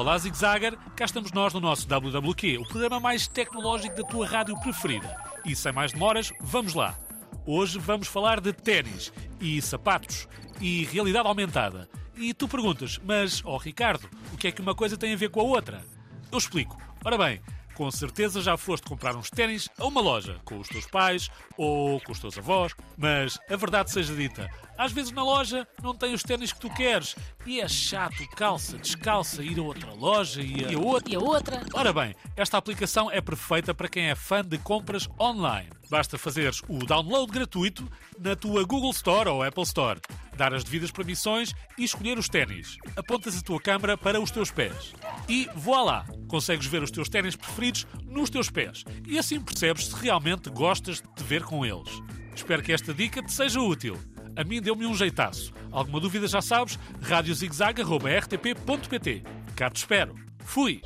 Olá, Zigzagger, cá estamos nós no nosso WWQ, o programa mais tecnológico da tua rádio preferida. E sem mais demoras, vamos lá. Hoje vamos falar de ténis e sapatos e realidade aumentada. E tu perguntas, mas, ó oh, Ricardo, o que é que uma coisa tem a ver com a outra? Eu explico. Ora bem, com certeza já foste comprar uns ténis a uma loja, com os teus pais ou com os teus avós, mas a verdade seja dita, às vezes na loja não tem os ténis que tu queres e é chato, calça, descalça, ir a outra loja e a, e a outra. E a outra. Ora bem, esta aplicação é perfeita para quem é fã de compras online. Basta fazeres o download gratuito na tua Google Store ou Apple Store, dar as devidas permissões e escolher os ténis. Apontas a tua câmara para os teus pés. E voilá! Consegues ver os teus ténis preferidos nos teus pés. E assim percebes se realmente gostas de te ver com eles. Espero que esta dica te seja útil. A mim deu-me um jeitaço. Alguma dúvida já sabes? radiozigzag.rtp.pt Cá te espero. Fui!